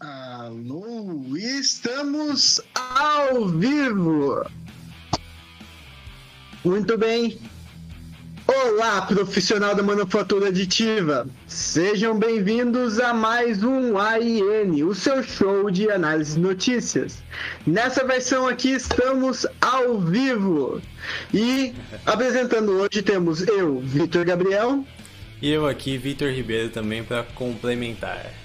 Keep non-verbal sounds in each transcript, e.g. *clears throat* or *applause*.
Alô, estamos ao vivo! Muito bem. Olá, profissional da manufatura aditiva. Sejam bem-vindos a mais um AIN, o seu show de análise de notícias. Nessa versão aqui estamos ao vivo. E apresentando hoje temos eu, Vitor Gabriel. E eu aqui, Vitor Ribeiro, também para complementar.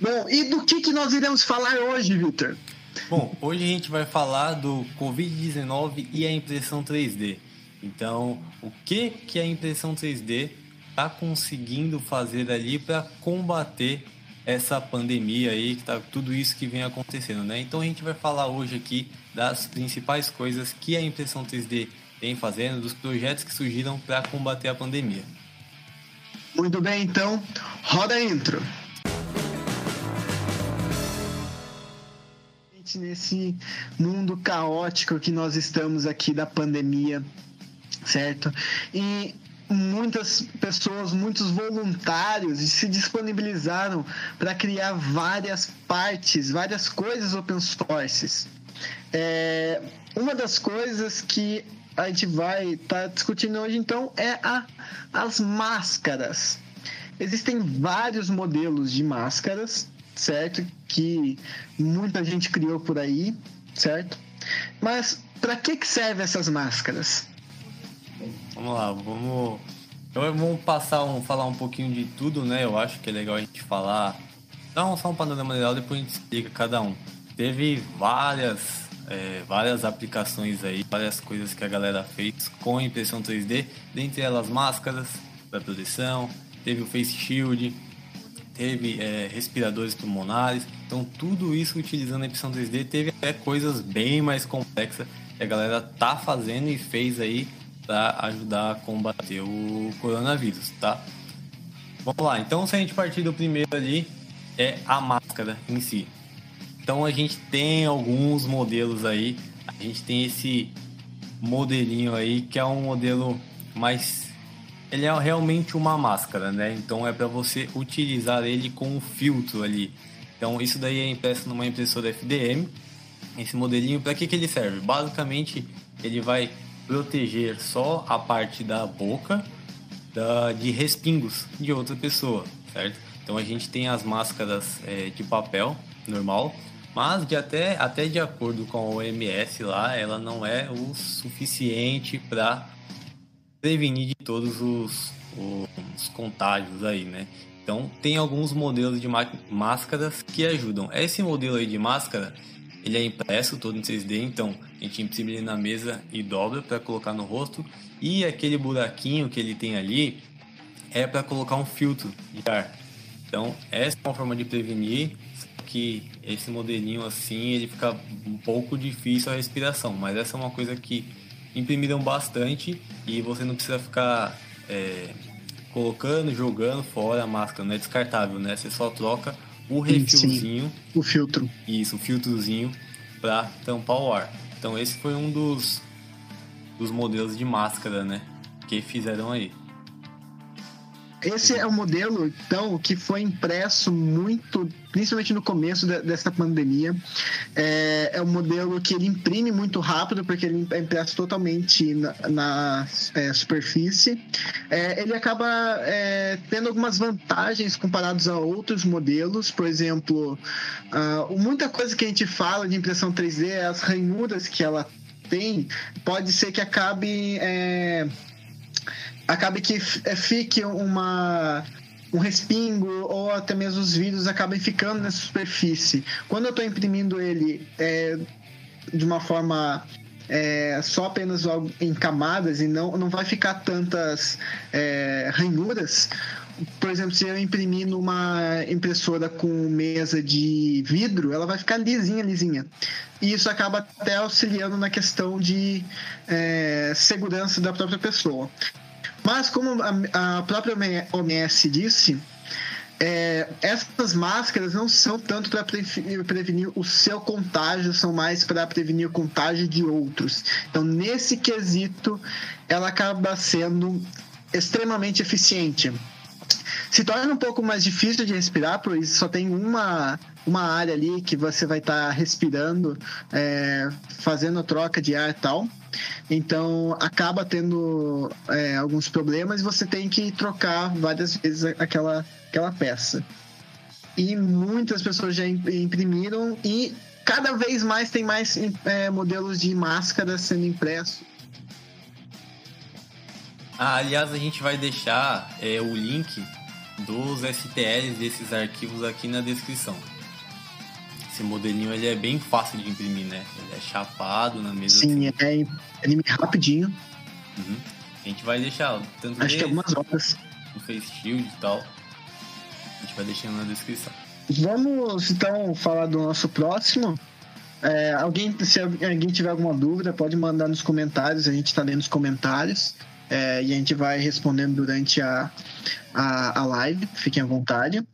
Bom, e do que, que nós iremos falar hoje, Vitor? Bom, hoje a gente vai falar do Covid-19 e a impressão 3D. Então, o que, que a impressão 3D está conseguindo fazer ali para combater essa pandemia aí, que tá tudo isso que vem acontecendo, né? Então a gente vai falar hoje aqui das principais coisas que a impressão 3D vem fazendo, dos projetos que surgiram para combater a pandemia. Muito bem, então, roda a intro. Nesse mundo caótico que nós estamos aqui da pandemia, certo? E muitas pessoas, muitos voluntários se disponibilizaram para criar várias partes, várias coisas open source. É, uma das coisas que a gente vai estar tá discutindo hoje, então, é a, as máscaras. Existem vários modelos de máscaras, certo? Que muita gente criou por aí, certo? Mas para que, que servem essas máscaras? Vamos lá, vamos. Então vamos passar um, falar um pouquinho de tudo, né? Eu acho que é legal a gente falar. Dá um, só um panorama geral, depois a gente explica cada um. Teve várias é, várias aplicações aí, várias coisas que a galera fez com impressão 3D, dentre elas máscaras para proteção, teve o face shield, teve é, respiradores pulmonares, então tudo isso utilizando a impressão 3D teve até coisas bem mais complexas que a galera tá fazendo e fez aí para ajudar a combater o coronavírus, tá? Vamos lá, então se a gente partir do primeiro ali, é a máscara em si. Então a gente tem alguns modelos aí. A gente tem esse modelinho aí que é um modelo mais ele é realmente uma máscara, né? Então é para você utilizar ele com um filtro ali. Então isso daí é impresso numa impressora FDM. Esse modelinho para que que ele serve? Basicamente ele vai proteger só a parte da boca da, de respingos de outra pessoa, certo? Então a gente tem as máscaras é, de papel normal mas de até, até de acordo com a OMS lá, ela não é o suficiente para prevenir de todos os, os contágios aí, né? Então tem alguns modelos de máscaras que ajudam. Esse modelo aí de máscara, ele é impresso todo em 3D, então a gente imprime ele na mesa e dobra para colocar no rosto. E aquele buraquinho que ele tem ali é para colocar um filtro de ar. Então essa é uma forma de prevenir que esse modelinho assim ele fica um pouco difícil a respiração, mas essa é uma coisa que imprimiram bastante e você não precisa ficar é, colocando, jogando fora a máscara, não é descartável, né? Você só troca o refilzinho, o filtro. Isso, o filtrozinho para tampar o ar. Então esse foi um dos dos modelos de máscara, né, que fizeram aí. Esse é o modelo, então, que foi impresso muito, principalmente no começo de, dessa pandemia. É, é um modelo que ele imprime muito rápido, porque ele é impresso totalmente na, na é, superfície. É, ele acaba é, tendo algumas vantagens comparados a outros modelos. Por exemplo, uh, muita coisa que a gente fala de impressão 3D, é as ranhuras que ela tem, pode ser que acabe é, acabe que é, fique uma um respingo ou até mesmo os vidros acabem ficando nessa superfície. Quando eu estou imprimindo ele é, de uma forma é, só apenas em camadas e não, não vai ficar tantas é, ranhuras. Por exemplo, se eu imprimir numa impressora com mesa de vidro, ela vai ficar lisinha, lisinha. E isso acaba até auxiliando na questão de é, segurança da própria pessoa. Mas como a, a própria OMS disse, é, essas máscaras não são tanto para prevenir, o seu contágio, são mais para prevenir o contágio de outros. Então, nesse quesito, ela acaba sendo extremamente eficiente. se torna um pouco mais difícil de respirar, pois só tem uma, uma área ali que você vai estar tá respirando, é, fazendo troca de ar e tal. Então acaba tendo é, alguns problemas e você tem que trocar várias vezes aquela, aquela peça. E muitas pessoas já imprimiram e cada vez mais tem mais é, modelos de máscara sendo impressos. Ah, aliás, a gente vai deixar é, o link dos STLs desses arquivos aqui na descrição. Esse modelinho ele é bem fácil de imprimir, né? Ele é chapado na mesa. Sim, assim. é imprime rapidinho. Uhum. A gente vai deixar tanto Acho que algumas horas. O Face Shield e tal. A gente vai deixando na descrição. Vamos então falar do nosso próximo. É, alguém, se alguém tiver alguma dúvida, pode mandar nos comentários, a gente está lendo os comentários. É, e a gente vai respondendo durante a, a, a live, fiquem à vontade,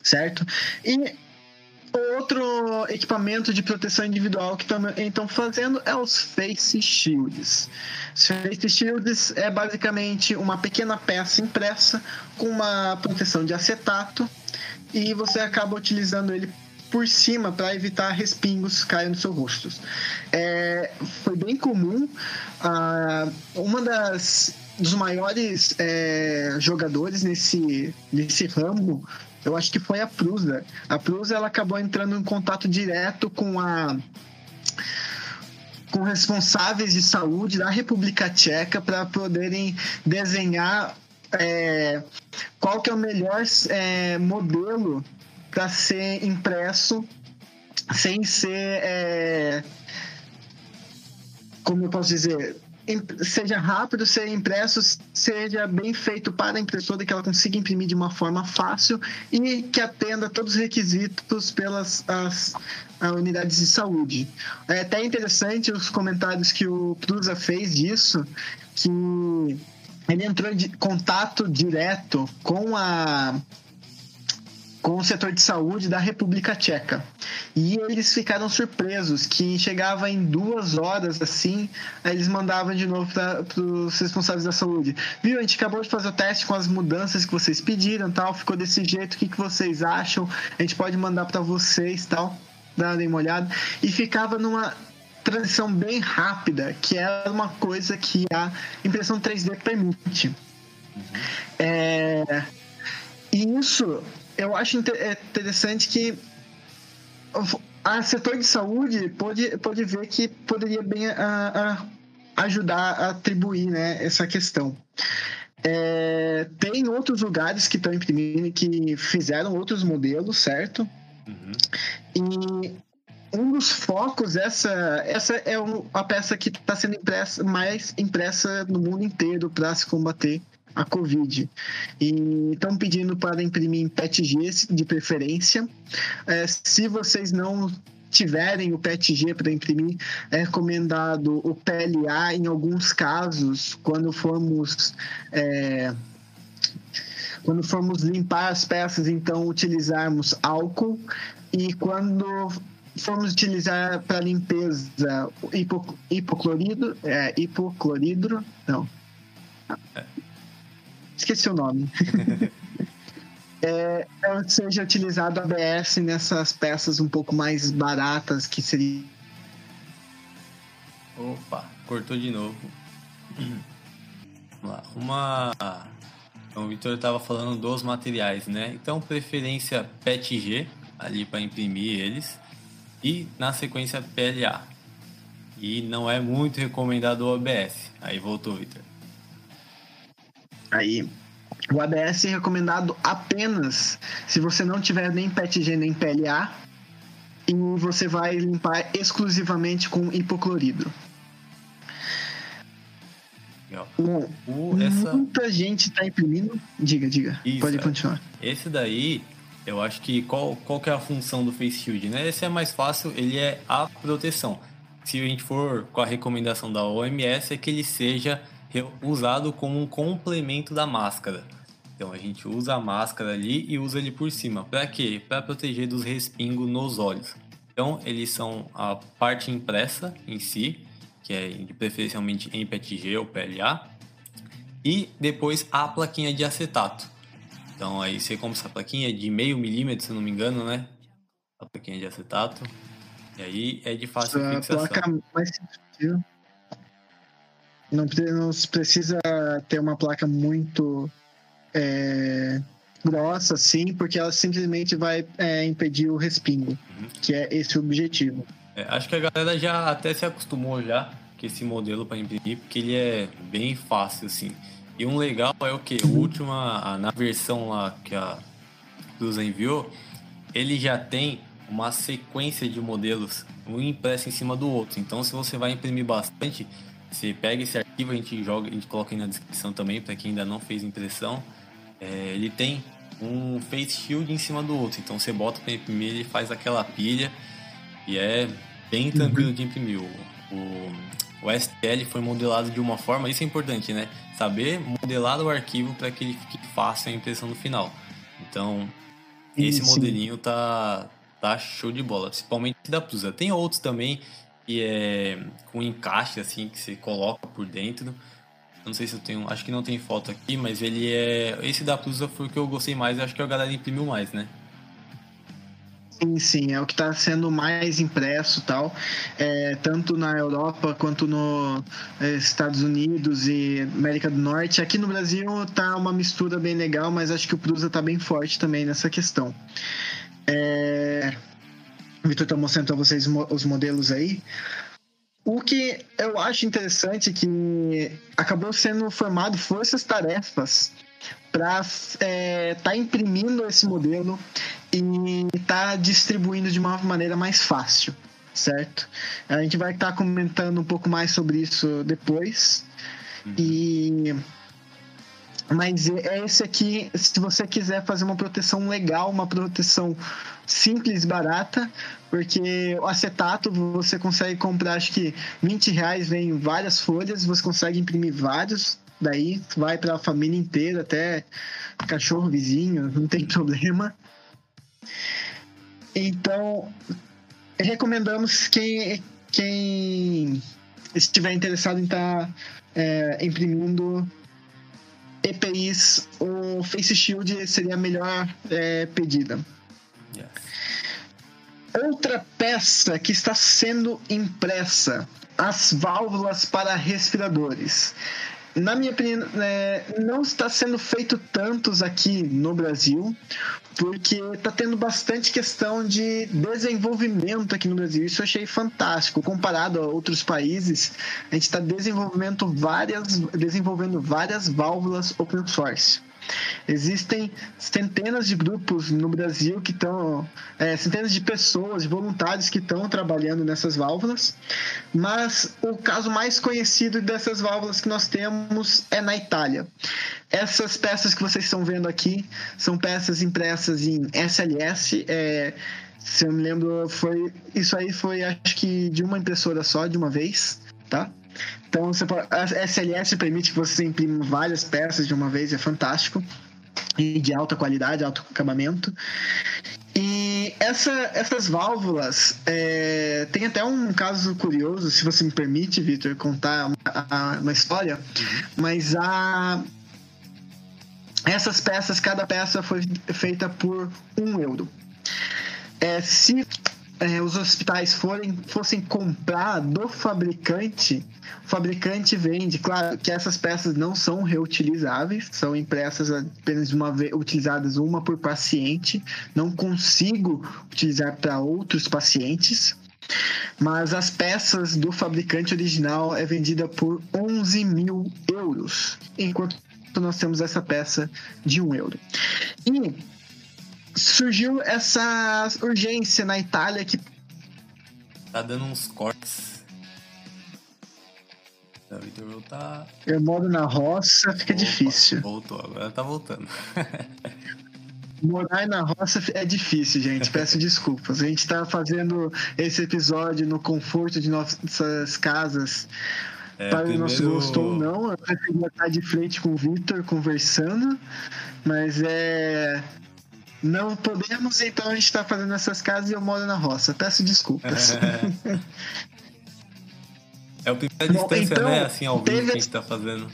certo? E outro equipamento de proteção individual que também estão fazendo é os Face Shields. Os Face Shields é basicamente uma pequena peça impressa com uma proteção de acetato e você acaba utilizando ele por cima para evitar respingos caírem no seu rosto. É, foi bem comum. Ah, uma das dos maiores é, jogadores nesse, nesse ramo, eu acho que foi a Prusa. A Prusa ela acabou entrando em contato direto com a com responsáveis de saúde da República Tcheca para poderem desenhar é, qual que é o melhor é, modelo para ser impresso sem ser. É, como eu posso dizer? Seja rápido, ser impresso, seja bem feito para a impressora, que ela consiga imprimir de uma forma fácil e que atenda todos os requisitos pelas as, as unidades de saúde. É até interessante os comentários que o Prusa fez disso, que ele entrou em contato direto com a com o setor de saúde da República Tcheca. E eles ficaram surpresos que chegava em duas horas assim, aí eles mandavam de novo para os responsáveis da saúde. Viu, a gente acabou de fazer o teste com as mudanças que vocês pediram, tal, ficou desse jeito, o que, que vocês acham? A gente pode mandar para vocês, tal, darem uma olhada. E ficava numa transição bem rápida, que é uma coisa que a impressão 3D permite. Uhum. É, e isso eu acho é interessante que a setor de saúde pode, pode ver que poderia bem a, a ajudar a atribuir né, essa questão. É, tem outros lugares que estão imprimindo, que fizeram outros modelos, certo? Uhum. E um dos focos, essa, essa é a peça que está sendo impressa, mais impressa no mundo inteiro para se combater a Covid. E estão pedindo para imprimir em PETG de preferência. É, se vocês não tiverem o PETG para imprimir, é recomendado o PLA em alguns casos, quando formos. É, quando formos limpar as peças, então utilizarmos álcool e quando formos utilizar para limpeza hipo, hipoclorido, é, hipocloridro, não, esqueci o nome. *laughs* é, seja utilizado ABS nessas peças um pouco mais baratas que seria. Opa, cortou de novo. Vamos lá. Uma. Então, o Victor estava falando dos materiais, né? Então, preferência PETG, ali para imprimir eles, e na sequência PLA. E não é muito recomendado o ABS. Aí voltou, Victor. Aí, o ABS é recomendado apenas se você não tiver nem PETG nem PLA e você vai limpar exclusivamente com hipocloridro. Bom, essa... Muita gente está imprimindo. Diga, diga. Isso, Pode continuar. Esse daí, eu acho que qual, qual que é a função do Face Shield, né? Esse é mais fácil, ele é a proteção. Se a gente for com a recomendação da OMS, é que ele seja usado como um complemento da máscara. Então a gente usa a máscara ali e usa ele por cima. Para quê? Para proteger dos respingos nos olhos. Então eles são a parte impressa em si, que é preferencialmente em PETG ou PLA, e depois a plaquinha de acetato. Então aí você compra essa plaquinha de meio milímetro, se não me engano, né? A plaquinha de acetato. E aí é de fácil a fixação. placa mais sensível. Não, não precisa ter uma placa muito é, grossa, assim, porque ela simplesmente vai é, impedir o respingo, Uhum. que é esse o objetivo. É, acho que a galera já até se acostumou já com esse modelo para imprimir, porque ele é bem fácil, assim. E um legal é o que? O último, na versão lá que a Cruza enviou, ele já tem uma sequência de modelos, um impresso em cima do outro. Então, se você vai imprimir bastante, você pega esse arquivo, a gente joga, a gente coloca aí na descrição também, para quem ainda não fez impressão. É, ele tem um face shield em cima do outro. Então, você bota para imprimir, ele faz aquela pilha. E é bem tranquilo de imprimir. O, o, o STL foi modelado de uma forma, isso é importante, né? Saber modelar o arquivo para que ele fique fácil a impressão no final. Então, esse Sim. modelinho tá, tá show de bola, principalmente da Prusa. Tem outros também que é com encaixe assim que você coloca por dentro. Não sei se eu tenho, acho que não tem foto aqui, mas ele é esse da Prusa foi o que eu gostei mais, acho que a galera imprimiu mais, né? Sim, sim, é o que está sendo mais impresso tal, é, tanto na Europa quanto nos Estados Unidos e América do Norte. Aqui no Brasil tá uma mistura bem legal, mas acho que o Prusa tá bem forte também nessa questão. É, Vitor está mostrando para vocês os modelos aí. O que eu acho interessante é que acabou sendo formado forças-tarefas para estar imprimindo esse modelo e tá distribuindo de uma maneira mais fácil, certo? A gente vai estar comentando um pouco mais sobre isso depois. E mas é esse aqui, se você quiser fazer uma proteção legal, uma proteção simples barata, porque o acetato você consegue comprar, acho que 20 reais vem várias folhas, você consegue imprimir vários, daí vai para a família inteira, até cachorro vizinho, não tem *laughs* problema. Então, recomendamos quem, quem estiver interessado em estar imprimindo EPIs, o Face Shield seria a melhor é, pedida. Outra peça que está sendo impressa, as válvulas para respiradores. Na minha opinião, é, não está sendo feito tantos aqui no Brasil, porque está tendo bastante questão de desenvolvimento aqui no Brasil. Isso eu achei fantástico. Comparado a outros países, a gente está desenvolvendo várias, desenvolvendo várias válvulas open source. Existem centenas de grupos no Brasil que estão, é, centenas de pessoas, de voluntários que estão trabalhando nessas válvulas, mas o caso mais conhecido dessas válvulas que nós temos é na Itália. Essas peças que vocês estão vendo aqui são peças impressas em SLS. É, se eu me lembro, foi isso aí foi acho que de uma impressora só, de uma vez, tá? Então, você pode, a SLS permite que você imprima várias peças de uma vez, é fantástico. E de alta qualidade, alto acabamento. E essa, essas válvulas, é, tem até um caso curioso, se você me permite, Vitor, contar uma, uma história. Mas a, essas peças, cada peça foi feita por um euro. É, se é, os hospitais forem, fossem comprar do fabricante, o fabricante vende. Claro que essas peças não são reutilizáveis, são impressas apenas uma vez, utilizadas uma por paciente. Não consigo utilizar para outros pacientes. Mas as peças do fabricante original é vendida por 11 mil euros, enquanto nós temos essa peça de um euro. E surgiu essa urgência na Itália que Tá dando uns cortes. O Vitor tá. eu moro na roça, fica Opa, difícil. Voltou, agora tá voltando. *laughs* Morar na roça é difícil, gente. Peço *laughs* desculpas. A gente tá fazendo esse episódio no conforto de nossas casas. É, para o nosso primeiro- gosto ou não, eu preferia estar de frente com o Victor conversando, mas é. Não podemos, então a gente está fazendo essas casas e eu moro na roça. Peço desculpas. *laughs* É o primeira Bom, distância, então, né? Assim, ao vivo que a gente tá fazendo.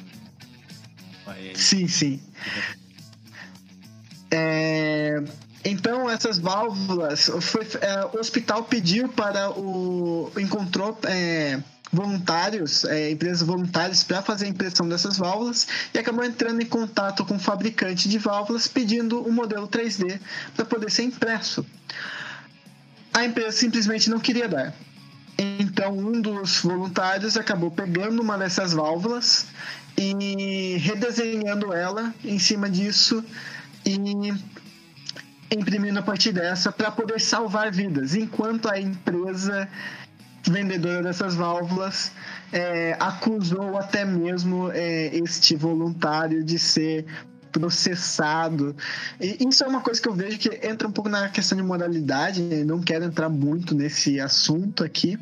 Aí, sim, sim. É, então, essas válvulas, foi, é, o hospital pediu para o. encontrou. É, voluntários, é, empresas voluntárias para fazer a impressão dessas válvulas e acabou entrando em contato com o fabricante de válvulas pedindo um modelo 3D para poder ser impresso. A empresa simplesmente não queria dar. Então, um dos voluntários acabou pegando uma dessas válvulas e redesenhando ela em cima disso e imprimindo a partir dessa para poder salvar vidas, enquanto a empresa vendedora dessas válvulas é, acusou até mesmo é, este voluntário de ser processado. E isso é uma coisa que eu vejo que entra um pouco na questão de moralidade, né? não quero entrar muito nesse assunto aqui,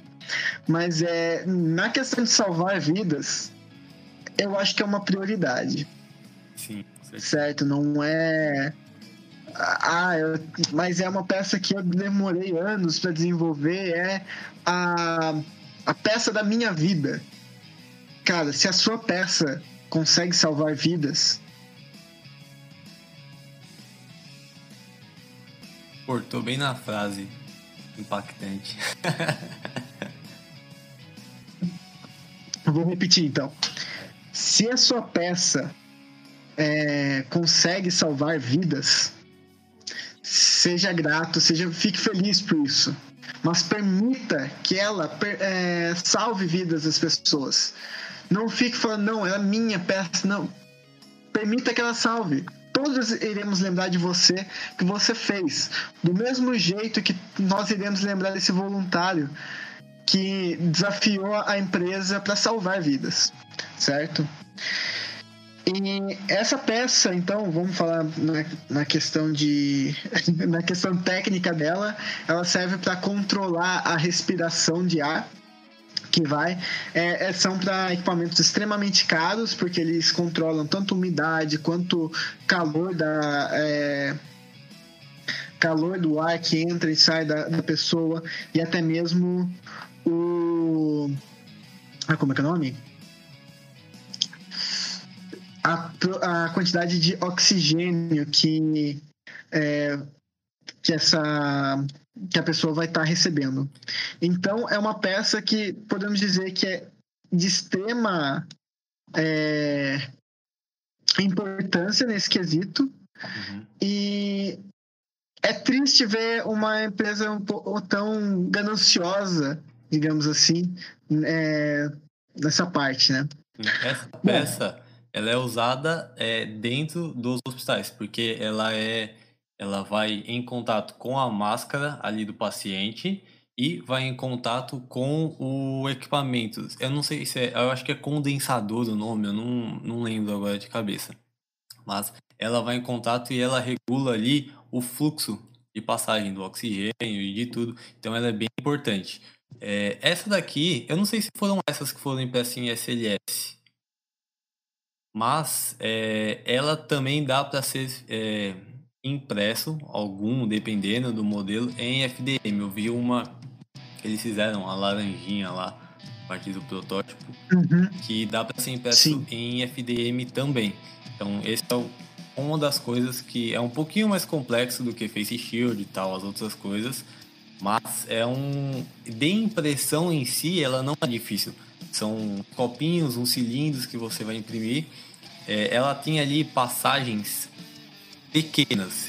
mas é na questão de salvar vidas, eu acho que é uma prioridade. Sim. Certo, não é ah, eu, mas é uma peça que eu demorei anos para desenvolver. É a, a peça da minha vida. Cara, se a sua peça consegue salvar vidas. Cortou bem na frase. Impactante. *laughs* Vou repetir então. Se a sua peça é, consegue salvar vidas, seja grato, seja fique feliz por isso. Mas permita que ela é, salve vidas das pessoas. Não fique falando, não, é a minha peça, não. Permita que ela salve. Todos iremos lembrar de você que você fez. Do mesmo jeito que nós iremos lembrar desse voluntário que desafiou a empresa para salvar vidas, certo? E essa peça, então, vamos falar na, na questão de. *laughs* na questão técnica dela, ela serve para controlar a respiração de ar que vai. É, é são para equipamentos extremamente caros, porque eles controlam tanto umidade quanto calor da. É, calor do ar que entra e sai da, da pessoa e até mesmo o. Ah, como é que é o nome? A, a quantidade de oxigênio que, é, que essa que a pessoa vai estar tá recebendo. Então é uma peça que podemos dizer que é de extrema é, importância nesse quesito uhum. e é triste ver uma empresa um pouco, tão gananciosa, digamos assim, é, nessa parte, né? Essa peça ela é usada é, dentro dos hospitais, porque ela é ela vai em contato com a máscara ali do paciente e vai em contato com o equipamento. Eu não sei se é, eu acho que é condensador o nome, eu não, não lembro agora de cabeça. Mas ela vai em contato e ela regula ali o fluxo de passagem do oxigênio e de tudo. Então ela é bem importante. É, essa daqui, eu não sei se foram essas que foram impressas em SLS mas é, ela também dá para ser é, impresso, algum, dependendo do modelo, em FDM. Eu vi uma que eles fizeram, a laranjinha lá, a partir do protótipo, uhum. que dá para ser impresso Sim. em FDM também. Então, esse é uma das coisas que é um pouquinho mais complexo do que Face Shield e tal, as outras coisas, mas é um. De impressão em si, ela não é difícil são copinhos, uns cilindros que você vai imprimir. É, ela tem ali passagens pequenas,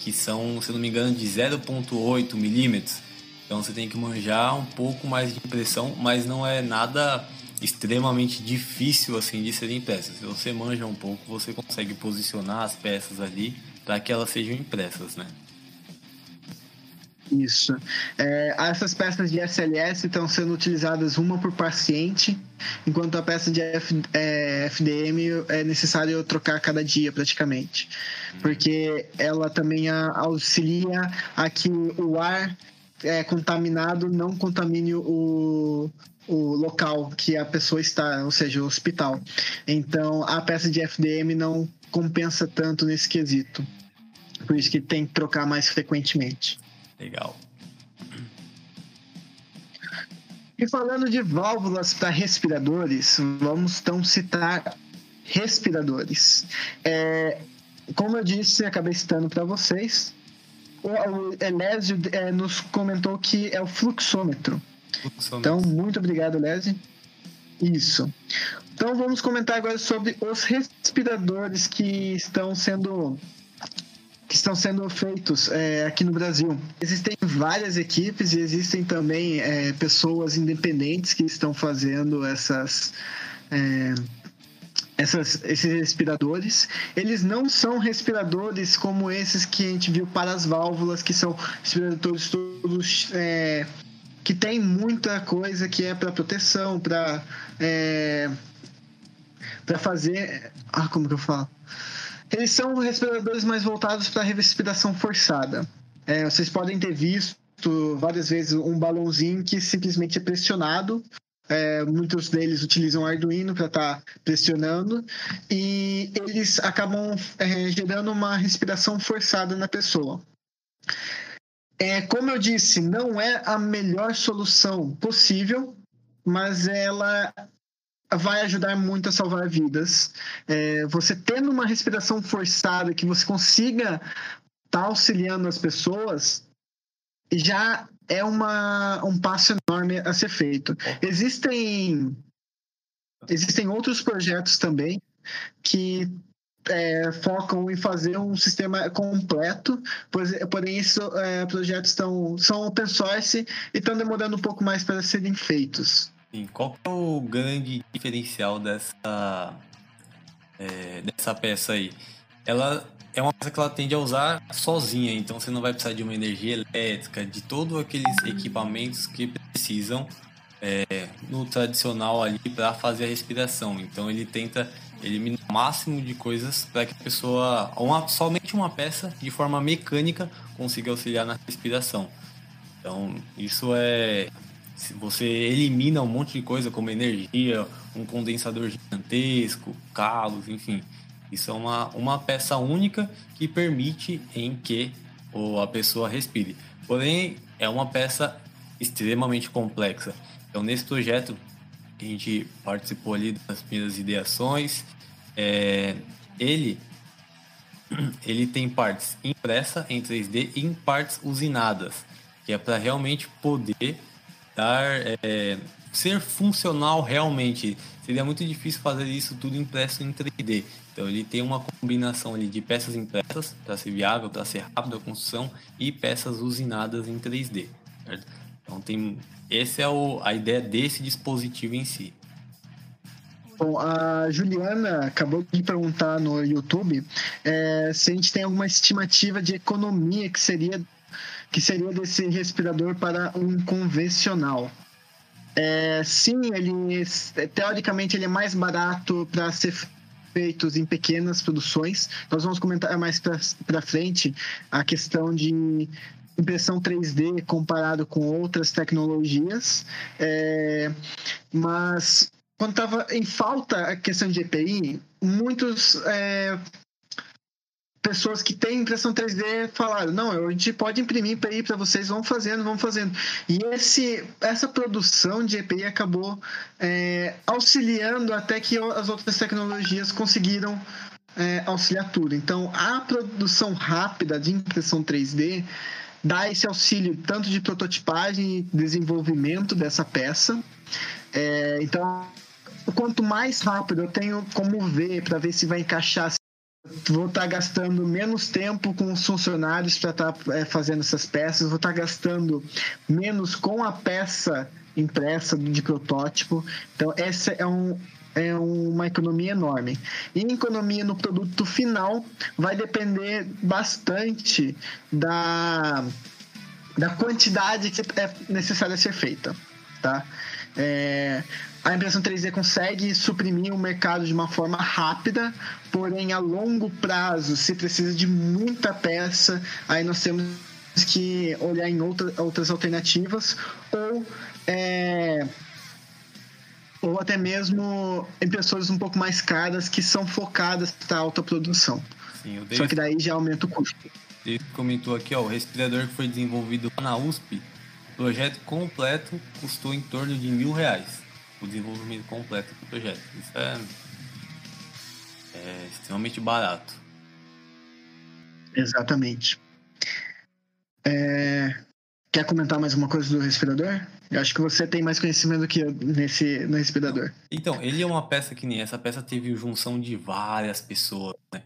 que são, se não me engano, de 0.8 milímetros. Então você tem que manjar um pouco mais de impressão, mas não é nada extremamente difícil assim de serem impressas. Se você manja um pouco, você consegue posicionar as peças ali para que elas sejam impressas, né? Isso. É, essas peças de SLS estão sendo utilizadas uma por paciente, enquanto a peça de F, é, FDM é necessário trocar cada dia praticamente, porque ela também auxilia a que o ar é, contaminado não contamine o, o local que a pessoa está, ou seja, o hospital. Então a peça de FDM não compensa tanto nesse quesito. Por isso que tem que trocar mais frequentemente. Legal. E falando de válvulas para respiradores, vamos então citar respiradores. É, como eu disse, acabei citando para vocês, o Elésio é, nos comentou que é o fluxômetro. fluxômetro. Então, muito obrigado, Elésio. Isso. Então, vamos comentar agora sobre os respiradores que estão sendo que estão sendo feitos é, aqui no Brasil. Existem várias equipes e existem também é, pessoas independentes que estão fazendo essas é, essas, esses respiradores, eles não são respiradores como esses que a gente viu para as válvulas, que são respiradores todos é, que tem muita coisa que é para proteção, para é, para fazer, ah, como que eu falo? Eles são respiradores mais voltados para respiração forçada. É, vocês podem ter visto várias vezes um balãozinho que simplesmente é pressionado é, muitos deles utilizam Arduino para estar tá pressionando e eles acabam é, gerando uma respiração forçada na pessoa. É, como eu disse, não é a melhor solução possível, mas ela vai ajudar muito a salvar vidas. É, você tendo uma respiração forçada que você consiga estar tá auxiliando as pessoas, já é uma, um passo enorme a ser feito. Existem, existem outros projetos também que é, focam em fazer um sistema completo, porém esses é, projetos estão, são open source e estão demorando um pouco mais para serem feitos. Sim, qual é o grande diferencial dessa, é, dessa peça aí? Ela é uma coisa que ela tende a usar sozinha, então você não vai precisar de uma energia elétrica, de todos aqueles equipamentos que precisam é, no tradicional ali para fazer a respiração. Então ele tenta eliminar o máximo de coisas para que a pessoa, uma, somente uma peça de forma mecânica, consiga auxiliar na respiração. Então isso é você elimina um monte de coisa como energia, um condensador gigantesco, calos, enfim. Isso é uma, uma peça única que permite em que ou a pessoa respire. Porém, é uma peça extremamente complexa. Então, nesse projeto a gente participou ali das primeiras ideações, é, ele *clears throat* ele tem partes impressa em 3D e em partes usinadas, que é para realmente poder dar é, ser funcional realmente. Seria muito difícil fazer isso tudo impresso em 3D. Então ele tem uma combinação ali de peças impressas para ser viável, para ser rápido a construção e peças usinadas em 3D. Certo? Então tem essa é o, a ideia desse dispositivo em si. Bom, a Juliana acabou de perguntar no YouTube é, se a gente tem alguma estimativa de economia que seria que seria desse respirador para um convencional. É, sim, ele teoricamente ele é mais barato para ser feitos em pequenas produções. Nós vamos comentar mais para frente a questão de impressão 3D comparado com outras tecnologias, é, mas quando estava em falta a questão de EPI, muitos é, pessoas que têm impressão 3D falaram: não, a gente pode imprimir EPI para vocês, vão fazendo, vão fazendo. E esse, essa produção de EPI acabou é, auxiliando até que as outras tecnologias conseguiram é, auxiliar tudo. Então, a produção rápida de impressão 3D dá esse auxílio tanto de prototipagem e desenvolvimento dessa peça. É, então, quanto mais rápido eu tenho como ver para ver se vai encaixar vou estar tá gastando menos tempo com os funcionários para estar tá, é, fazendo essas peças, vou estar tá gastando menos com a peça impressa de protótipo. Então, essa é um, é uma economia enorme. E economia no produto final vai depender bastante da, da quantidade que é necessária ser feita. Tá? É, a impressão 3D consegue suprimir o mercado de uma forma rápida, porém a longo prazo, se precisa de muita peça, aí nós temos que olhar em outra, outras alternativas ou é, ou até mesmo impressoras um pouco mais caras que são focadas para alta produção. Sim, Só que daí já aumenta o custo. Ele comentou aqui, ó, o respirador que foi desenvolvido na USP, o projeto completo custou em torno de mil reais o desenvolvimento completo do projeto. Isso é, é extremamente barato. Exatamente. É... Quer comentar mais uma coisa do respirador? Eu acho que você tem mais conhecimento que eu nesse, no respirador. Então, ele é uma peça que nem essa peça teve junção de várias pessoas, né?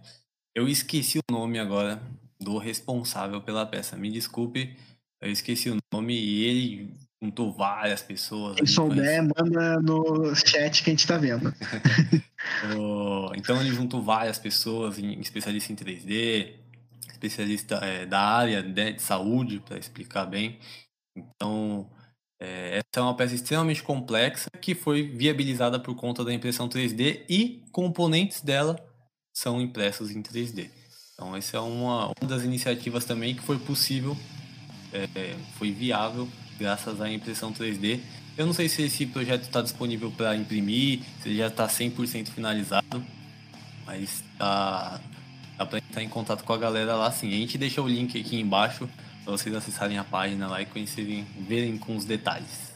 Eu esqueci o nome agora do responsável pela peça. Me desculpe, eu esqueci o nome e ele juntou várias pessoas. Quem souber, manda no chat que a gente tá vendo. *laughs* então ele juntou várias pessoas, especialistas em 3D, especialista é, da área né, de saúde, para explicar bem. Então, é, essa é uma peça extremamente complexa que foi viabilizada por conta da impressão 3D e componentes dela são impressos em 3D. Então, essa é uma, uma das iniciativas também que foi possível, é, foi viável graças à impressão 3D. Eu não sei se esse projeto está disponível para imprimir, se ele já está 100% finalizado, mas tá, dá para entrar em contato com a galera lá sim. A gente deixa o link aqui embaixo para vocês acessarem a página lá e conhecerem, verem com os detalhes.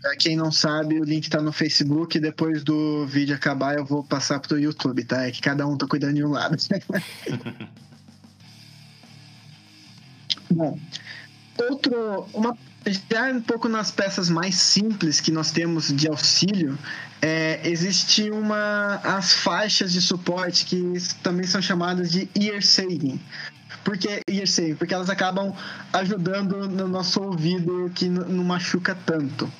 Pra quem não sabe, o link está no Facebook. Depois do vídeo acabar, eu vou passar pro YouTube, tá? É que cada um tá cuidando de um lado. *laughs* *laughs* Bom, outro, uma, já um pouco nas peças mais simples que nós temos de auxílio, é, existe uma as faixas de suporte que também são chamadas de ear saving. Por que ear saving? Porque elas acabam ajudando no nosso ouvido que não machuca tanto,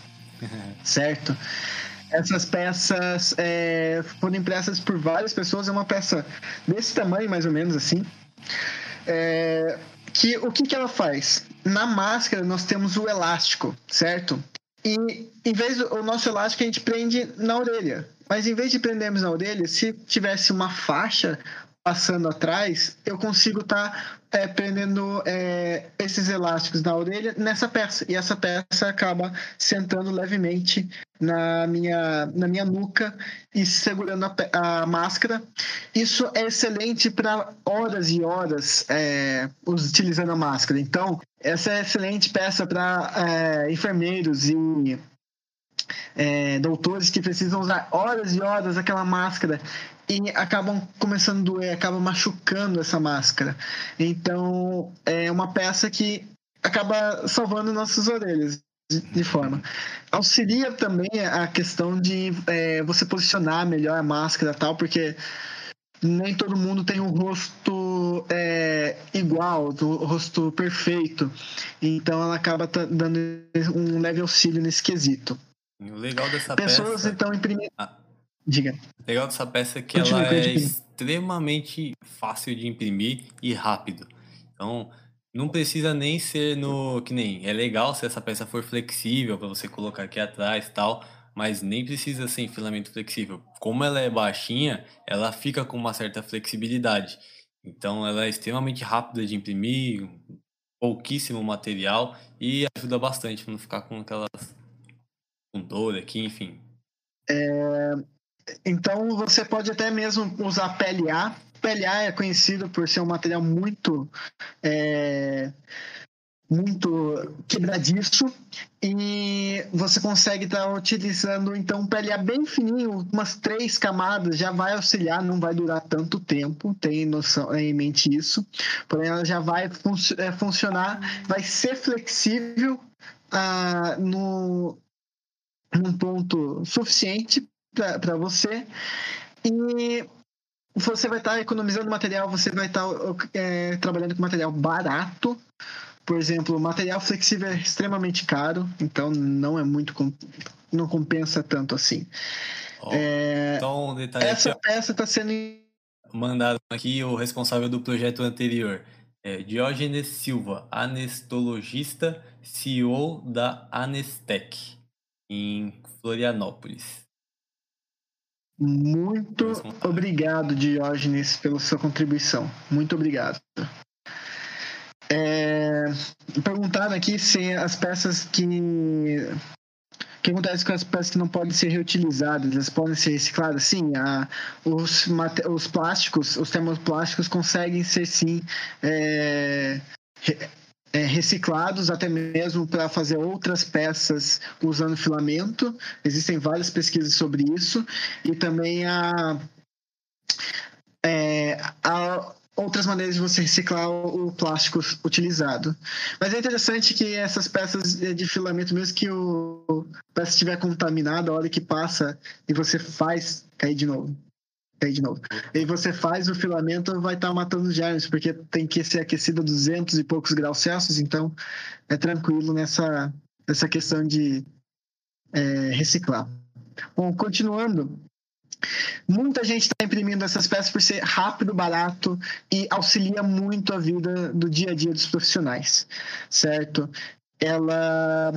*laughs* certo? Essas peças é, foram impressas por várias pessoas. É uma peça desse tamanho, mais ou menos assim. É, que o que, que ela faz? Na máscara nós temos o elástico, certo? E em vez do o nosso elástico a gente prende na orelha. Mas em vez de prendermos na orelha, se tivesse uma faixa passando atrás, eu consigo estar tá, é, prendendo é, esses elásticos na orelha nessa peça. E essa peça acaba sentando levemente na minha, na minha nuca e segurando a, a máscara. Isso é excelente para horas e horas é, utilizando a máscara. Então, essa é excelente peça para é, enfermeiros e é, doutores que precisam usar horas e horas aquela máscara e acabam começando a doer, acabam machucando essa máscara. Então, é uma peça que acaba salvando nossas orelhas de, forma. Auxilia também a questão de é, você posicionar melhor a máscara tal, porque nem todo mundo tem um rosto é, igual, um rosto perfeito. Então ela acaba dando um leve auxílio nesse quesito. O legal dessa Pessoas, peça... então, imprimir. Ah. Diga. O legal dessa peça é que continue, ela continue. é extremamente fácil de imprimir e rápido. Então, não precisa nem ser no. Que nem. É legal se essa peça for flexível para você colocar aqui atrás e tal, mas nem precisa ser em filamento flexível. Como ela é baixinha, ela fica com uma certa flexibilidade. Então, ela é extremamente rápida de imprimir, pouquíssimo material e ajuda bastante para não ficar com aquelas. com dor aqui, enfim. É, então você pode até mesmo usar PLA. PLA é conhecido por ser um material muito é, muito quebradiço e você consegue estar tá utilizando então um PLA bem fininho, umas três camadas, já vai auxiliar, não vai durar tanto tempo, tem noção em mente isso, porém ela já vai fun é, funcionar, vai ser flexível ah, no num ponto suficiente para você e você vai estar tá economizando material, você vai estar tá, é, trabalhando com material barato. Por exemplo, material flexível é extremamente caro, então não é muito não compensa tanto assim. Oh, é, então, detalhe essa peça está sendo mandado aqui o responsável do projeto anterior. É Diógenes Silva, anestologista, CEO da Anestec, em Florianópolis. Muito obrigado, Diógenes, pela sua contribuição. Muito obrigado. É, perguntaram aqui se as peças que. O que acontece com as peças que não podem ser reutilizadas? Elas podem ser recicladas? Sim, a, os, os plásticos, os termoplásticos conseguem ser sim é, é, reciclados até mesmo para fazer outras peças usando filamento. Existem várias pesquisas sobre isso. E também a, é, a outras maneiras de você reciclar o, plástico utilizado. Mas é interessante que essas peças de filamento, mesmo que o peça estiver contaminada, a hora que passa e você faz cair de novo. Cair de novo. E você faz o filamento, vai estar tá matando os germes, porque tem que ser aquecido a 200 e poucos graus Celsius, então é tranquilo nessa, nessa questão de é, reciclar. Bom, continuando, Muita gente está imprimindo essas peças por ser rápido, barato e auxilia muito a vida do dia a dia dos profissionais, certo? Ela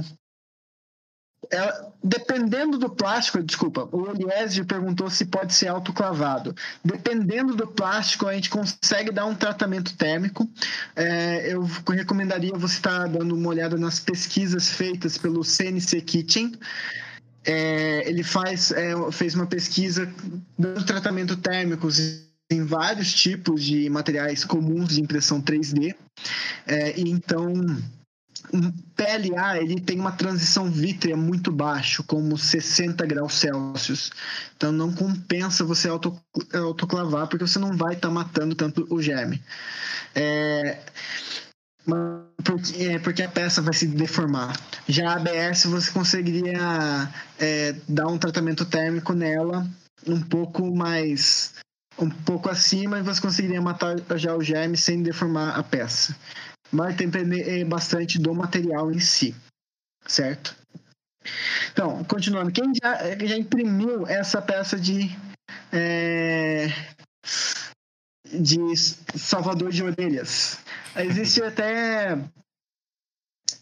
ela, dependendo do plástico, desculpa, o Eliésio perguntou se pode ser autoclavado. Dependendo do plástico, a gente consegue dar um tratamento térmico. É, eu recomendaria você estar tá dando uma olhada nas pesquisas feitas pelo CNC Kitchen. É, ele faz, é, fez uma pesquisa do tratamento térmico em vários tipos de materiais comuns de impressão 3D. É, e então, PLA ele tem uma transição vítrea muito baixo, como 60 graus Celsius. Então não compensa você auto, autoclavar, porque você não vai estar tá matando tanto o germe. É, porque, é, porque a peça vai se deformar. Já a ABS você conseguiria é, dar um tratamento térmico nela um pouco mais um pouco acima e você conseguiria matar já o germe sem deformar a peça. Mas depende é, bastante do material em si, certo? Então, continuando, quem já, já imprimiu essa peça de é, de salvador de orelhas? Existe até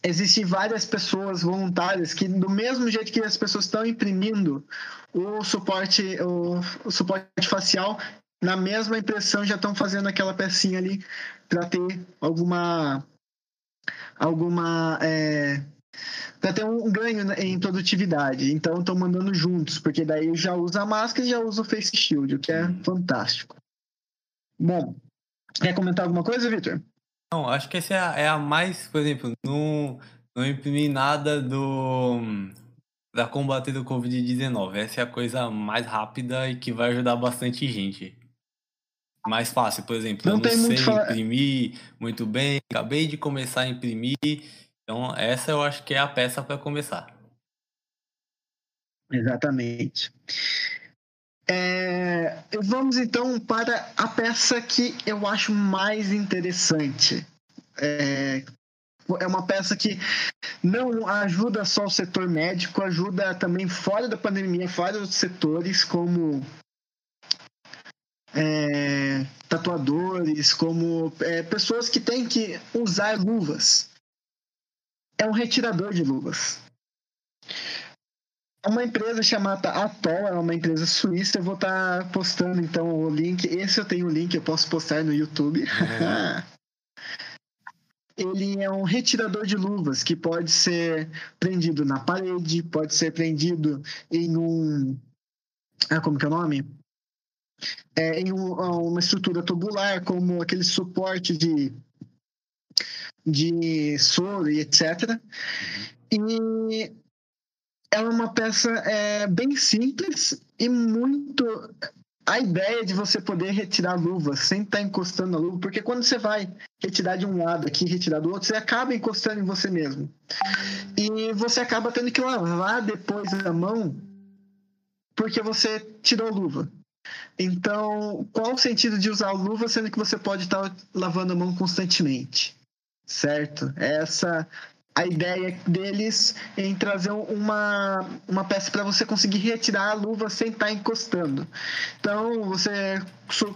existem várias pessoas voluntárias que do mesmo jeito que as pessoas estão imprimindo o suporte o, o suporte facial na mesma impressão já estão fazendo aquela pecinha ali para ter alguma alguma é, para ter um ganho em produtividade. Então estão mandando juntos, porque daí já usa a máscara e já usa o face shield, o que é fantástico. Bom, quer comentar alguma coisa, Victor? Não, acho que essa é a, é a mais, por exemplo, não, não imprimir nada do para combater do Covid-19. Essa é a coisa mais rápida e que vai ajudar bastante gente. Mais fácil, por exemplo, não eu não sei muito imprimir muito bem, acabei de começar a imprimir. Então, essa eu acho que é a peça para começar. Exatamente. É, vamos então para a peça que eu acho mais interessante. É, é uma peça que não ajuda só o setor médico, ajuda também fora da pandemia, fora dos setores, como é, tatuadores, como é, pessoas que têm que usar luvas. É um retirador de luvas uma empresa chamada Atol, é uma empresa suíça. Eu vou estar tá postando então o link. Esse eu tenho o link, eu posso postar no YouTube. É. *laughs* Ele é um retirador de luvas que pode ser prendido na parede, pode ser prendido em um. Ah, como que é o nome? É, em um, uma estrutura tubular, como aquele suporte de, de soro e etc. E é uma peça é, bem simples e muito a ideia de você poder retirar a luva sem estar tá encostando na luva, porque quando você vai retirar de um lado aqui, retirar do outro, você acaba encostando em você mesmo. E você acaba tendo que lavar depois a mão porque você tirou a luva. Então, qual o sentido de usar luva sendo que você pode estar lavando a mão constantemente? Certo? Essa a ideia deles em trazer uma, uma peça para você conseguir retirar a luva sem estar tá encostando. Então você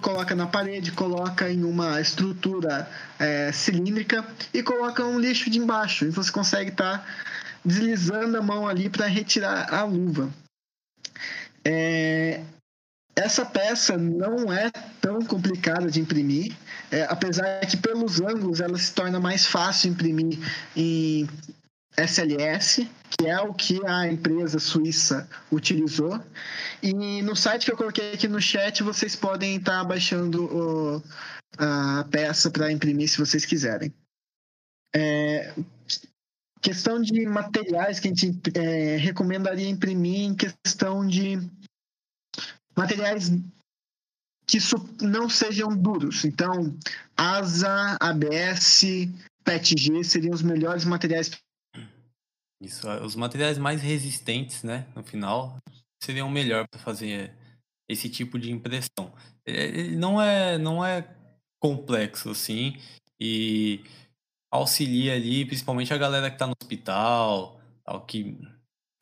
coloca na parede, coloca em uma estrutura é, cilíndrica e coloca um lixo de embaixo e você consegue estar tá deslizando a mão ali para retirar a luva. É, essa peça não é tão complicada de imprimir, é, apesar que pelos ângulos ela se torna mais fácil imprimir em SLS, que é o que a empresa suíça utilizou. E no site que eu coloquei aqui no chat, vocês podem estar baixando o, a peça para imprimir se vocês quiserem. É, questão de materiais que a gente é, recomendaria imprimir em questão de materiais que não sejam duros. Então, ASA, ABS, PETG seriam os melhores materiais. Isso, os materiais mais resistentes, né, no final, seriam melhor para fazer esse tipo de impressão. Ele não é, não é complexo assim e auxilia ali, principalmente a galera que está no hospital, tal, que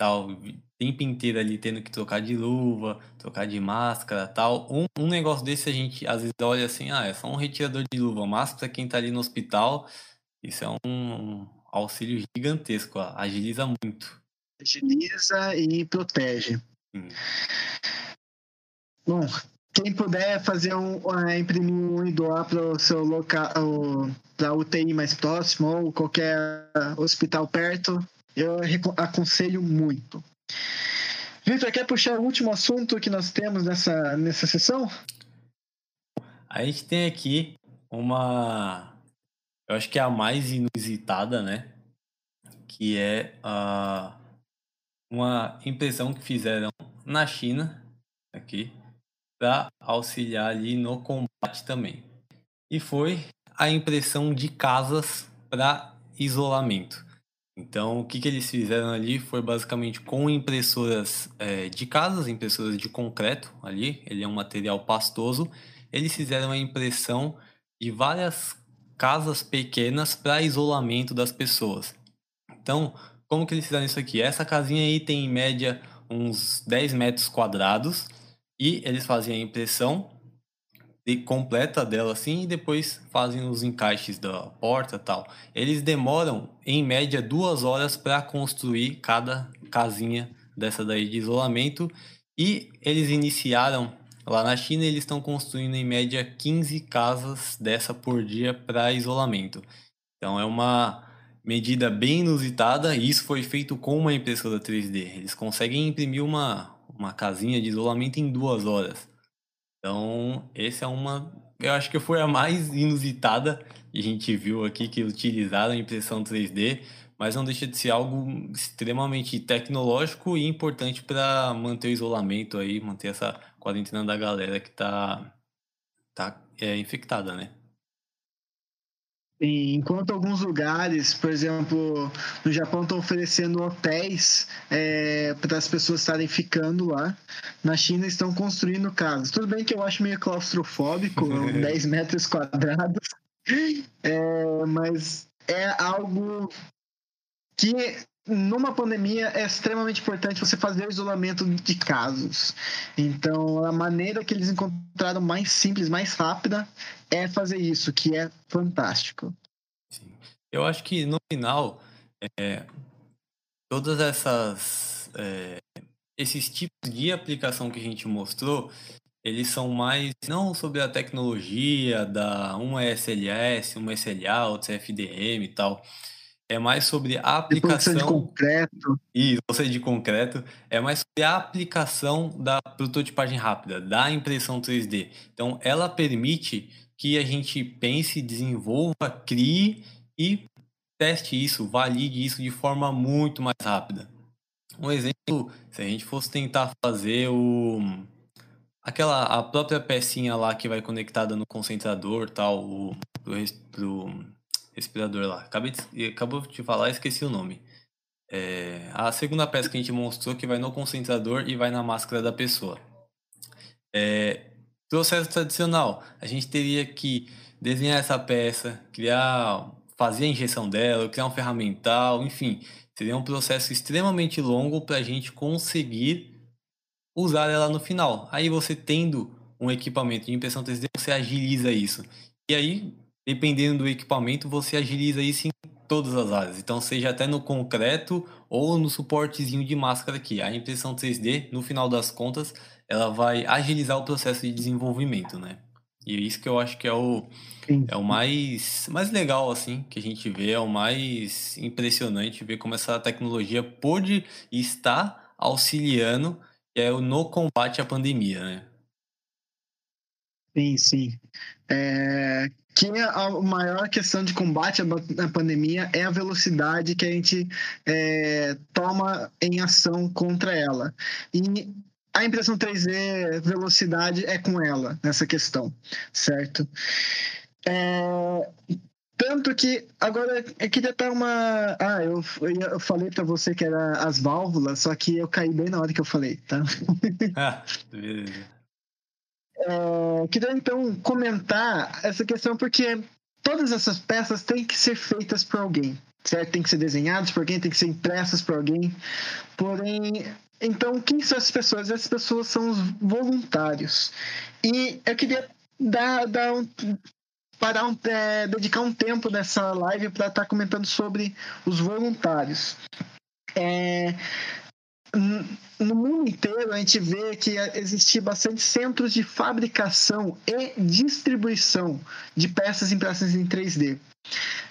o tempo inteiro ali tendo que trocar de luva, trocar de máscara, tal. Um, um negócio desse a gente às vezes olha assim, ah, é só um retirador de luva, mas para quem está ali no hospital, isso é um, auxílio gigantesco, ó, agiliza muito. Agiliza e protege. Bom, quem puder fazer um, uh, imprimir um e doar para o seu local, para UTI mais próximo ou qualquer hospital perto, eu aconselho muito. Vitor, quer puxar o último assunto que nós temos nessa, nessa sessão? A gente tem aqui uma. Eu acho que é a mais inusitada, né? Que é a, uma impressão que fizeram na China, aqui, para auxiliar ali no combate também. E foi a impressão de casas para isolamento. Então, o que, que eles fizeram ali foi basicamente com impressoras é, de casas, impressoras de concreto ali, ele é um material pastoso, eles fizeram a impressão de várias casas pequenas para isolamento das pessoas. Então, como que eles fizeram isso aqui? Essa casinha aí tem em média uns 10 metros quadrados e eles fazem a impressão completa dela assim e depois fazem os encaixes da porta tal. Eles demoram em média duas horas para construir cada casinha dessa daí de isolamento e eles iniciaram lá na China eles estão construindo em média 15 casas dessa por dia para isolamento. Então é uma medida bem inusitada e isso foi feito com uma impressora 3D. Eles conseguem imprimir uma, uma casinha de isolamento em duas horas. Então, esse é uma. Eu acho que foi a mais inusitada que a gente viu aqui que utilizaram a impressão 3D, mas não deixa de ser algo extremamente tecnológico e importante para manter o isolamento aí, manter essa quarentena da galera que está tá, é, infectada, né? Enquanto alguns lugares, por exemplo, no Japão estão oferecendo hotéis é, para as pessoas estarem ficando lá, na China estão construindo casas. Tudo bem que eu acho meio claustrofóbico, *laughs* 10 metros quadrados, é, mas é algo que numa pandemia é extremamente importante você fazer o isolamento de casos. Então, a maneira que eles encontraram mais simples, mais rápida, é fazer isso, que é fantástico. Sim. Eu acho que no final, é, todas essas é, esses tipos de aplicação que a gente mostrou, eles são mais não sobre a tecnologia da uma SLS, uma SLA, outra FDM e tal é mais sobre a aplicação. de concreto. Isso, você de concreto. É mais sobre a aplicação da prototipagem rápida, da impressão 3D. Então, ela permite que a gente pense, desenvolva, crie e teste isso, valide isso de forma muito mais rápida. Um exemplo, se a gente fosse tentar fazer o aquela a própria pecinha lá que vai conectada no concentrador, tal, o, pro, pro respirador lá. Acabei de, acabou de falar, esqueci o nome. É, a segunda peça que a gente mostrou que vai no concentrador e vai na máscara da pessoa. É, processo tradicional, a gente teria que desenhar essa peça, criar, fazer a injeção dela, criar um ferramental, enfim, seria um processo extremamente longo para a gente conseguir usar ela no final. Aí você tendo um equipamento de impressão 3D, você agiliza isso. E aí dependendo do equipamento, você agiliza isso em todas as áreas. Então, seja até no concreto ou no suportezinho de máscara aqui. A impressão 3D, no final das contas, ela vai agilizar o processo de desenvolvimento, né? E é isso que eu acho que é o, é o mais, mais legal, assim, que a gente vê, é o mais impressionante ver como essa tecnologia pode estar auxiliando é, no combate à pandemia, né? Sim, sim. É, que a maior questão de combate à pandemia é a velocidade que a gente é, toma em ação contra ela. E a impressão 3D velocidade é com ela nessa questão, certo? É, tanto que agora eu queria dar uma. Ah, eu, eu falei para você que era as válvulas, só que eu caí bem na hora que eu falei, tá? Ah, *laughs* beleza. É, queria então comentar essa questão porque todas essas peças têm que ser feitas por alguém, certo? Tem que ser desenhadas por alguém, tem que ser impressas por alguém. Porém, então, quem são essas pessoas? Essas pessoas são os voluntários. E eu queria dar, dar um, parar um, é, dedicar um tempo nessa live para estar tá comentando sobre os voluntários. É, no mundo inteiro a gente vê que existem bastante centros de fabricação e distribuição de peças impressas em 3D.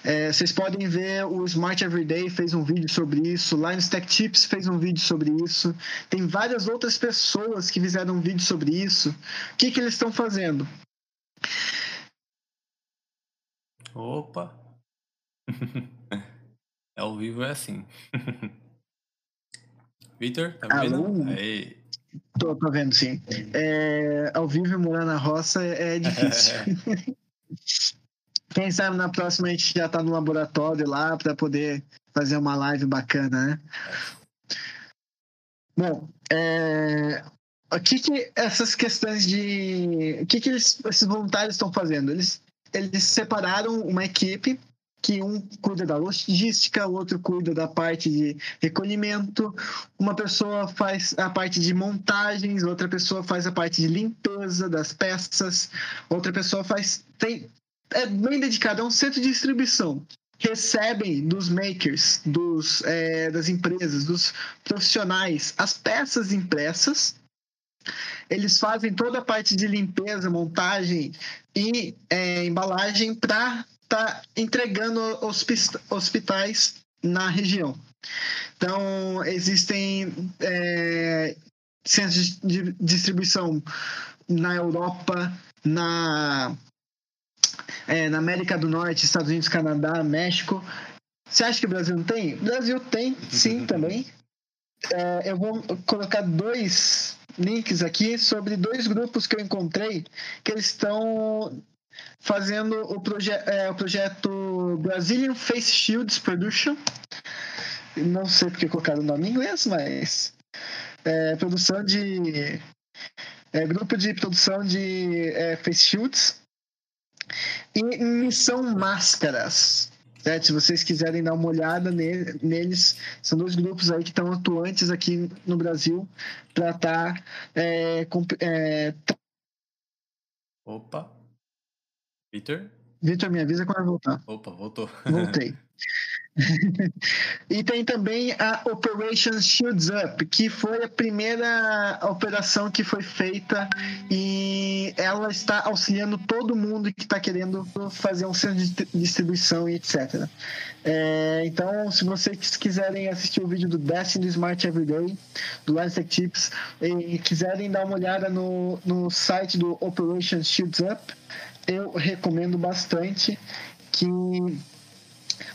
É, vocês podem ver o Smart Everyday fez um vídeo sobre isso, Line Stack Tips fez um vídeo sobre isso, tem várias outras pessoas que fizeram um vídeo sobre isso. O que, que eles estão fazendo? Opa! *laughs* é ao vivo é assim. *laughs* Vitor, tá me vendo? Aí. Tô, tô vendo, sim. É, ao vivo morar na roça é, é difícil. *laughs* Quem sabe na próxima a gente já tá no laboratório lá para poder fazer uma live bacana, né? Bom, é, o que, que essas questões de. O que, que eles, esses voluntários estão fazendo? Eles, eles separaram uma equipe que um cuida da logística, o outro cuida da parte de recolhimento, uma pessoa faz a parte de montagens, outra pessoa faz a parte de limpeza das peças, outra pessoa faz tem é bem dedicado a um centro de distribuição recebem dos makers, dos, é, das empresas, dos profissionais, as peças impressas. Eles fazem toda a parte de limpeza, montagem e é, embalagem para está entregando hospitais na região. Então, existem é, centros de distribuição na Europa, na, é, na América do Norte, Estados Unidos, Canadá, México. Você acha que o Brasil não tem? O Brasil tem, sim, *laughs* também. É, eu vou colocar dois links aqui sobre dois grupos que eu encontrei que eles estão fazendo o, proje é, o projeto Brazilian Face Shields Production. Não sei porque colocaram o nome em inglês, mas é, produção de é, grupo de produção de é, face shields e missão máscaras. Certo? Se vocês quiserem dar uma olhada neles, são dois grupos aí que estão atuantes aqui no Brasil para estar. Tá, é, é, Opa! Vitor? Vitor, me avisa quando eu voltar. Opa, voltou. Voltei. *laughs* *laughs* e tem também a Operation Shields Up, que foi a primeira operação que foi feita e ela está auxiliando todo mundo que está querendo fazer um centro de distribuição e etc. É, então, se vocês quiserem assistir o vídeo do Destiny Smart Everyday, do Last Tips, e quiserem dar uma olhada no, no site do Operation Shields Up, eu recomendo bastante que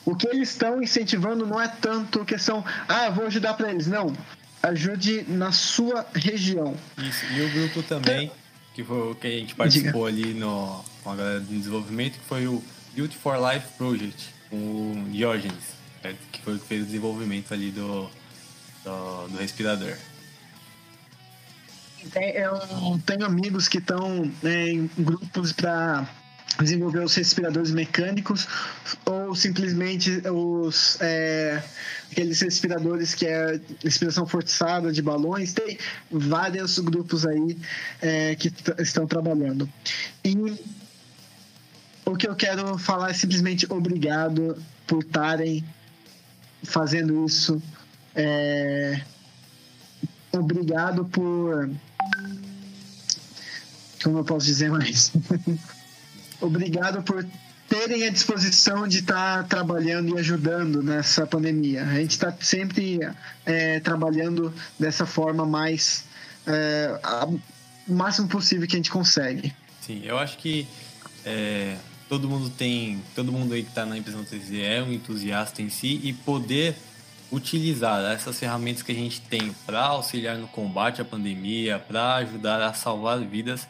o que eles estão incentivando não é tanto questão, ah, vou ajudar para eles. Não. Ajude na sua região. Isso. E o grupo também, que foi o que a gente participou Diga. ali no, com a galera do desenvolvimento, que foi o Beauty for Life Project, com o Diogenes, né, que foi o que fez o desenvolvimento ali do, do, do respirador. Eu tenho amigos que estão né, em grupos para desenvolver os respiradores mecânicos ou simplesmente os é, aqueles respiradores que é respiração forçada de balões. Tem vários grupos aí é, que estão trabalhando. E o que eu quero falar é simplesmente obrigado por estarem fazendo isso. É, obrigado por como eu posso dizer mais *laughs* obrigado por terem a disposição de estar tá trabalhando e ajudando nessa pandemia. A gente está sempre é, trabalhando dessa forma mais é, a, o máximo possível que a gente consegue. Sim, eu acho que é, todo mundo tem, todo mundo aí que está na impressão 3D é um entusiasta em si e poder utilizar essas ferramentas que a gente tem para auxiliar no combate à pandemia, para ajudar a salvar vidas,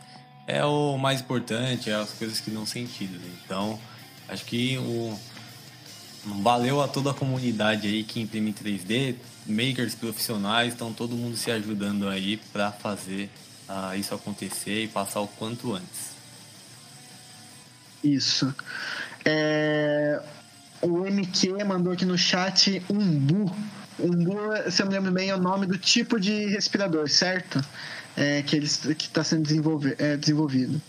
é o mais importante, é as coisas que dão sentido. Então, acho que o valeu a toda a comunidade aí que imprime 3D, makers profissionais, estão todo mundo se ajudando aí para fazer uh, isso acontecer e passar o quanto antes. Isso. É, o MQ mandou aqui no chat umbu. Umbu, se eu me lembro bem, é o nome do tipo de respirador, certo? É, que está sendo desenvolver, é, desenvolvido.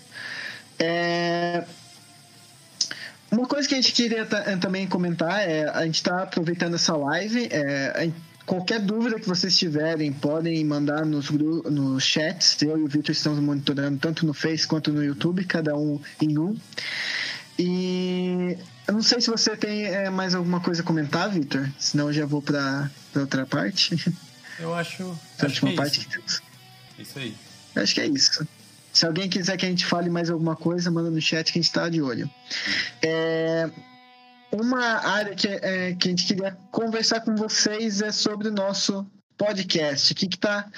É, uma coisa que a gente queria também comentar é a gente está aproveitando essa live. É, qualquer dúvida que vocês tiverem, podem mandar nos, nos chats. Eu e o Victor estamos monitorando tanto no Face quanto no YouTube, cada um em um. E eu não sei se você tem é, mais alguma coisa a comentar, Victor. Senão eu já vou para outra parte. Eu acho. A última é parte isso. que temos. Isso aí. Eu acho que é isso. Se alguém quiser que a gente fale mais alguma coisa, manda no chat que a gente está de olho. É, uma área que, é, que a gente queria conversar com vocês é sobre o nosso podcast. O que está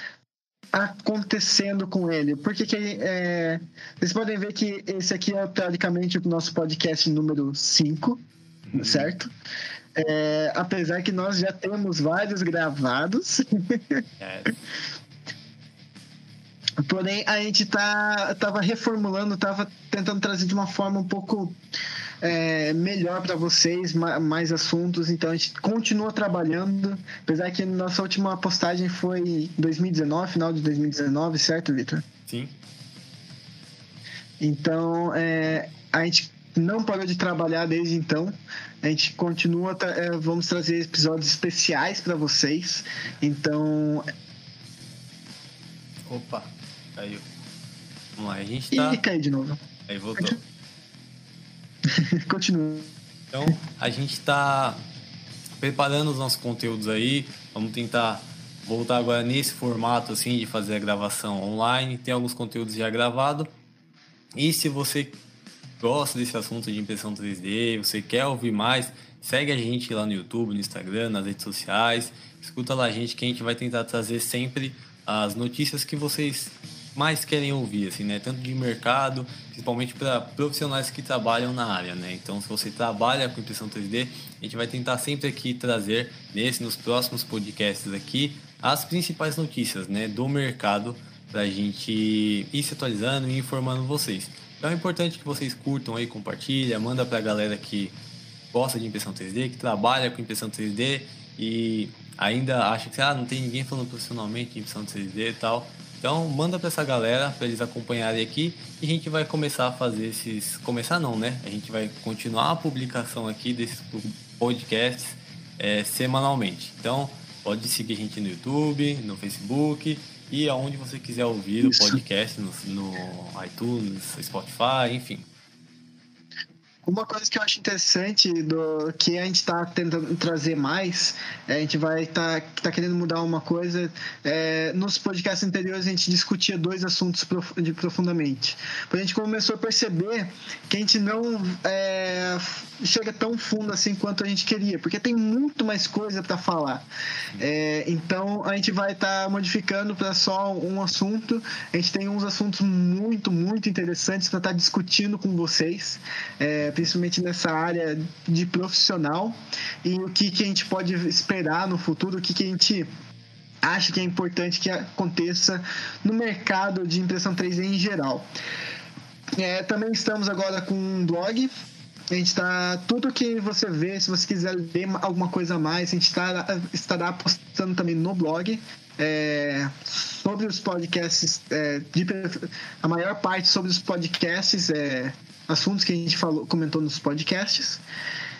acontecendo com ele? Porque que, é, vocês podem ver que esse aqui é, teoricamente, o nosso podcast número 5, uhum. certo? É, apesar que nós já temos vários gravados. É. Porém, a gente tá, tava reformulando, tava tentando trazer de uma forma um pouco é, melhor para vocês, mais assuntos. Então a gente continua trabalhando, apesar que nossa última postagem foi em 2019, final de 2019, certo, Vitor? Sim. Então é, a gente não parou de trabalhar desde então. A gente continua, é, vamos trazer episódios especiais para vocês. Então. Opa! Caiu. Vamos lá, a gente tá. Ih, caiu de novo. Aí voltou. *laughs* Continua. Então, a gente está preparando os nossos conteúdos aí. Vamos tentar voltar agora nesse formato assim de fazer a gravação online. Tem alguns conteúdos já gravados. E se você gosta desse assunto de impressão 3D, você quer ouvir mais, segue a gente lá no YouTube, no Instagram, nas redes sociais. Escuta lá a gente que a gente vai tentar trazer sempre as notícias que vocês mais querem ouvir, assim, né? Tanto de mercado, principalmente para profissionais que trabalham na área, né? Então, se você trabalha com impressão 3D, a gente vai tentar sempre aqui trazer, nesse, nos próximos podcasts aqui, as principais notícias, né, do mercado para a gente ir se atualizando e informando vocês. Então é importante que vocês curtam aí, compartilha, manda para a galera que gosta de impressão 3D, que trabalha com impressão 3D e ainda acha que ah, não tem ninguém falando profissionalmente de impressão 3D e tal. Então manda para essa galera para eles acompanharem aqui e a gente vai começar a fazer esses, começar não, né? A gente vai continuar a publicação aqui desses podcasts é, semanalmente. Então pode seguir a gente no YouTube, no Facebook e aonde você quiser ouvir Isso. o podcast no, no iTunes, Spotify, enfim. Uma coisa que eu acho interessante do que a gente está tentando trazer mais, é, a gente vai estar tá, tá querendo mudar uma coisa. É, nos podcasts anteriores a gente discutia dois assuntos prof, de profundamente. A gente começou a perceber que a gente não é, chega tão fundo assim quanto a gente queria, porque tem muito mais coisa para falar. É, então a gente vai estar tá modificando para só um assunto. A gente tem uns assuntos muito, muito interessantes para estar tá discutindo com vocês. É, principalmente nessa área de profissional e o que, que a gente pode esperar no futuro, o que, que a gente acha que é importante que aconteça no mercado de impressão 3D em geral. É, também estamos agora com um blog. A gente está. Tudo que você vê, se você quiser ler alguma coisa a mais, a gente tá, estará postando também no blog. É, sobre os podcasts, é, de, a maior parte sobre os podcasts é, assuntos que a gente falou, comentou nos podcasts,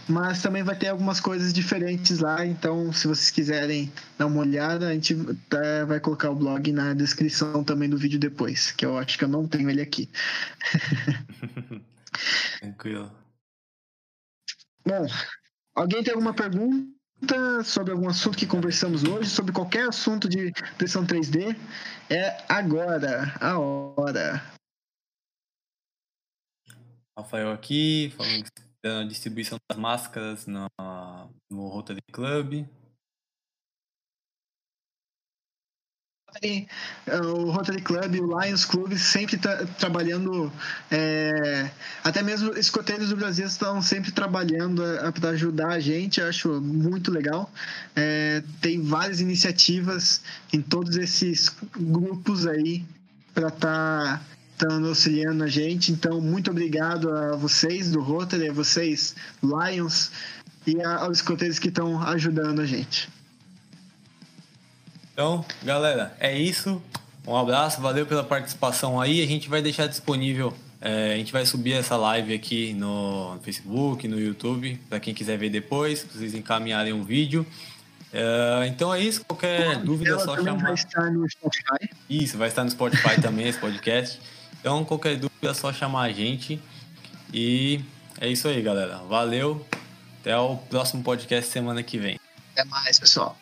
mas também vai ter algumas coisas diferentes lá, então se vocês quiserem dar uma olhada, a gente tá, vai colocar o blog na descrição também do vídeo depois, que eu acho que eu não tenho ele aqui. *laughs* Tranquilo. Bom, alguém tem alguma pergunta? sobre algum assunto que conversamos hoje, sobre qualquer assunto de impressão 3D, é agora, a hora. Rafael aqui, falando da distribuição das máscaras no, no Rotary Club. Rotary, o Rotary Club e o Lions Club sempre tá trabalhando, é, até mesmo escoteiros do Brasil estão sempre trabalhando para ajudar a gente, acho muito legal. É, tem várias iniciativas em todos esses grupos aí para estar tá estando auxiliando a gente. Então, muito obrigado a vocês do Rotary, a vocês, Lions, e aos escoteiros que estão ajudando a gente. Então, galera, é isso. Um abraço, valeu pela participação aí. A gente vai deixar disponível, é, a gente vai subir essa live aqui no Facebook, no YouTube, para quem quiser ver depois, vocês encaminharem um vídeo. É, então é isso, qualquer dúvida é só chamar. Vai estar no Spotify. Isso, vai estar no Spotify também esse podcast. Então, qualquer dúvida é só chamar a gente. E é isso aí, galera. Valeu. Até o próximo podcast semana que vem. Até mais, pessoal.